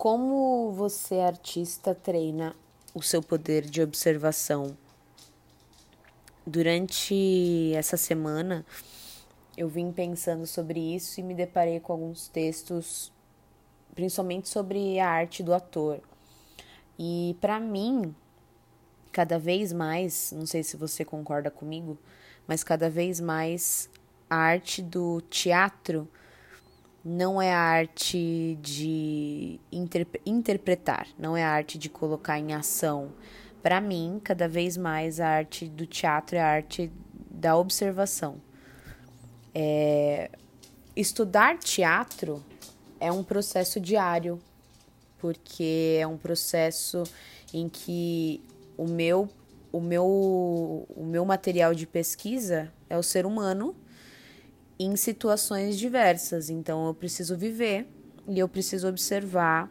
Como você, artista, treina o seu poder de observação? Durante essa semana, eu vim pensando sobre isso e me deparei com alguns textos, principalmente sobre a arte do ator. E para mim, cada vez mais, não sei se você concorda comigo, mas cada vez mais a arte do teatro não é a arte de interpretar, não é a arte de colocar em ação. Para mim, cada vez mais a arte do teatro é a arte da observação. É... Estudar teatro é um processo diário, porque é um processo em que o meu, o meu, o meu material de pesquisa é o ser humano em situações diversas. Então eu preciso viver e eu preciso observar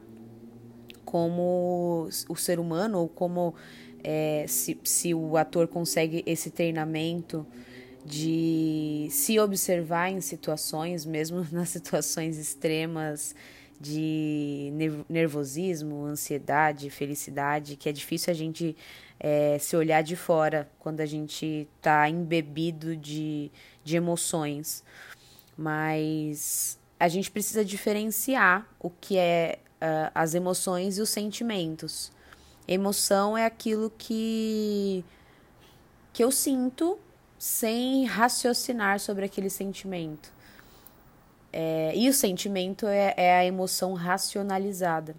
como o ser humano ou como é, se, se o ator consegue esse treinamento de se observar em situações, mesmo nas situações extremas de nervosismo, ansiedade, felicidade, que é difícil a gente é, se olhar de fora quando a gente está embebido de, de emoções. Mas a gente precisa diferenciar o que é uh, as emoções e os sentimentos. Emoção é aquilo que, que eu sinto sem raciocinar sobre aquele sentimento. É, e o sentimento é, é, a emoção racionalizada.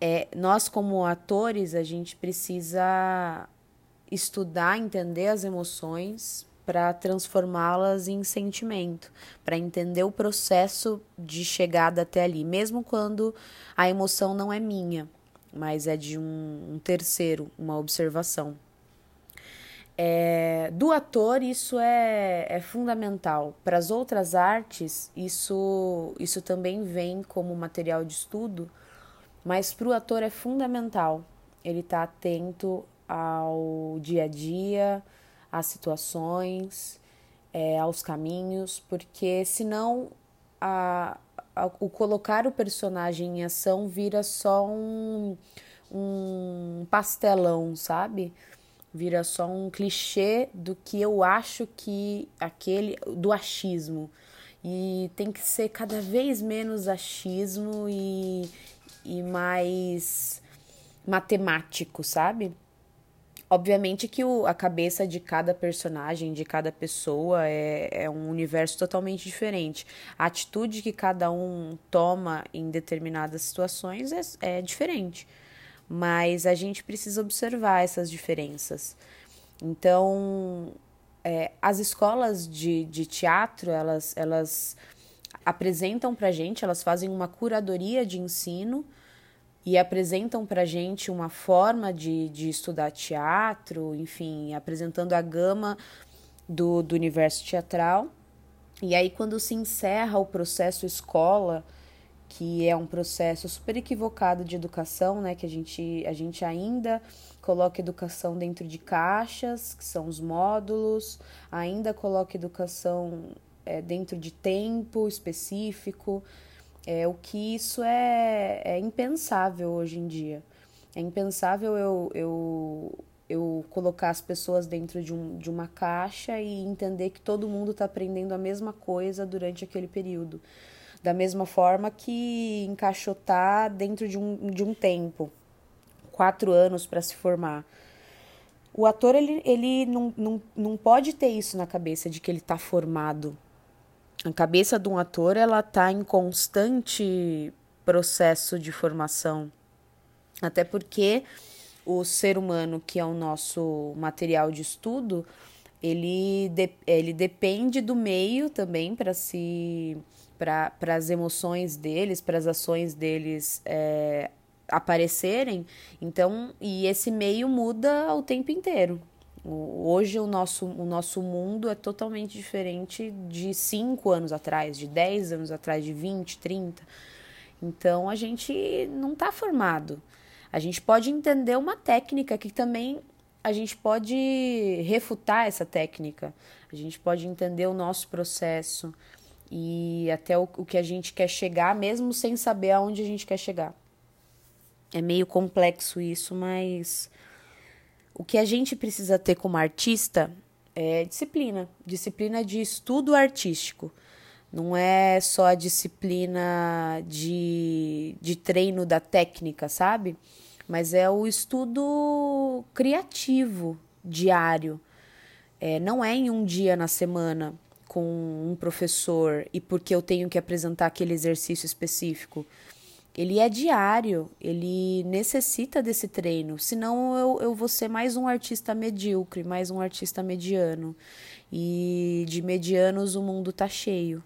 É, nós, como atores, a gente precisa estudar, entender as emoções para transformá-las em sentimento, para entender o processo de chegada até ali, mesmo quando a emoção não é minha, mas é de um, um terceiro, uma observação. É, do ator, isso é, é fundamental. Para as outras artes, isso, isso também vem como material de estudo, mas para o ator é fundamental. Ele está atento ao dia a dia, às situações, é, aos caminhos, porque senão a, a, o colocar o personagem em ação vira só um, um pastelão, sabe? Vira só um clichê do que eu acho que aquele do achismo. E tem que ser cada vez menos achismo e, e mais matemático, sabe? Obviamente que o, a cabeça de cada personagem, de cada pessoa, é, é um universo totalmente diferente. A atitude que cada um toma em determinadas situações é, é diferente mas a gente precisa observar essas diferenças. Então, é, as escolas de, de teatro, elas, elas apresentam para gente, elas fazem uma curadoria de ensino e apresentam para gente uma forma de, de estudar teatro, enfim, apresentando a gama do, do universo teatral. E aí, quando se encerra o processo escola, que é um processo super equivocado de educação, né? Que a gente, a gente ainda coloca educação dentro de caixas, que são os módulos, ainda coloca educação é, dentro de tempo específico, é, o que isso é, é impensável hoje em dia. É impensável eu, eu, eu colocar as pessoas dentro de, um, de uma caixa e entender que todo mundo está aprendendo a mesma coisa durante aquele período da mesma forma que encaixotar dentro de um, de um tempo quatro anos para se formar. O ator ele, ele não, não, não pode ter isso na cabeça de que ele está formado. A cabeça de um ator ela está em constante processo de formação. Até porque o ser humano, que é o nosso material de estudo, ele, de, ele depende do meio também para se para as emoções deles, para as ações deles é, aparecerem. Então, e esse meio muda o tempo inteiro. Hoje o nosso, o nosso mundo é totalmente diferente de 5 anos atrás, de 10 anos atrás, de 20, 30. Então a gente não está formado. A gente pode entender uma técnica que também a gente pode refutar essa técnica. A gente pode entender o nosso processo, e até o, o que a gente quer chegar, mesmo sem saber aonde a gente quer chegar. É meio complexo isso, mas o que a gente precisa ter como artista é disciplina disciplina de estudo artístico. Não é só a disciplina de, de treino da técnica, sabe? Mas é o estudo criativo diário. É, não é em um dia na semana com um professor e porque eu tenho que apresentar aquele exercício específico. Ele é diário, ele necessita desse treino, senão eu, eu vou ser mais um artista medíocre, mais um artista mediano. E de medianos o mundo tá cheio.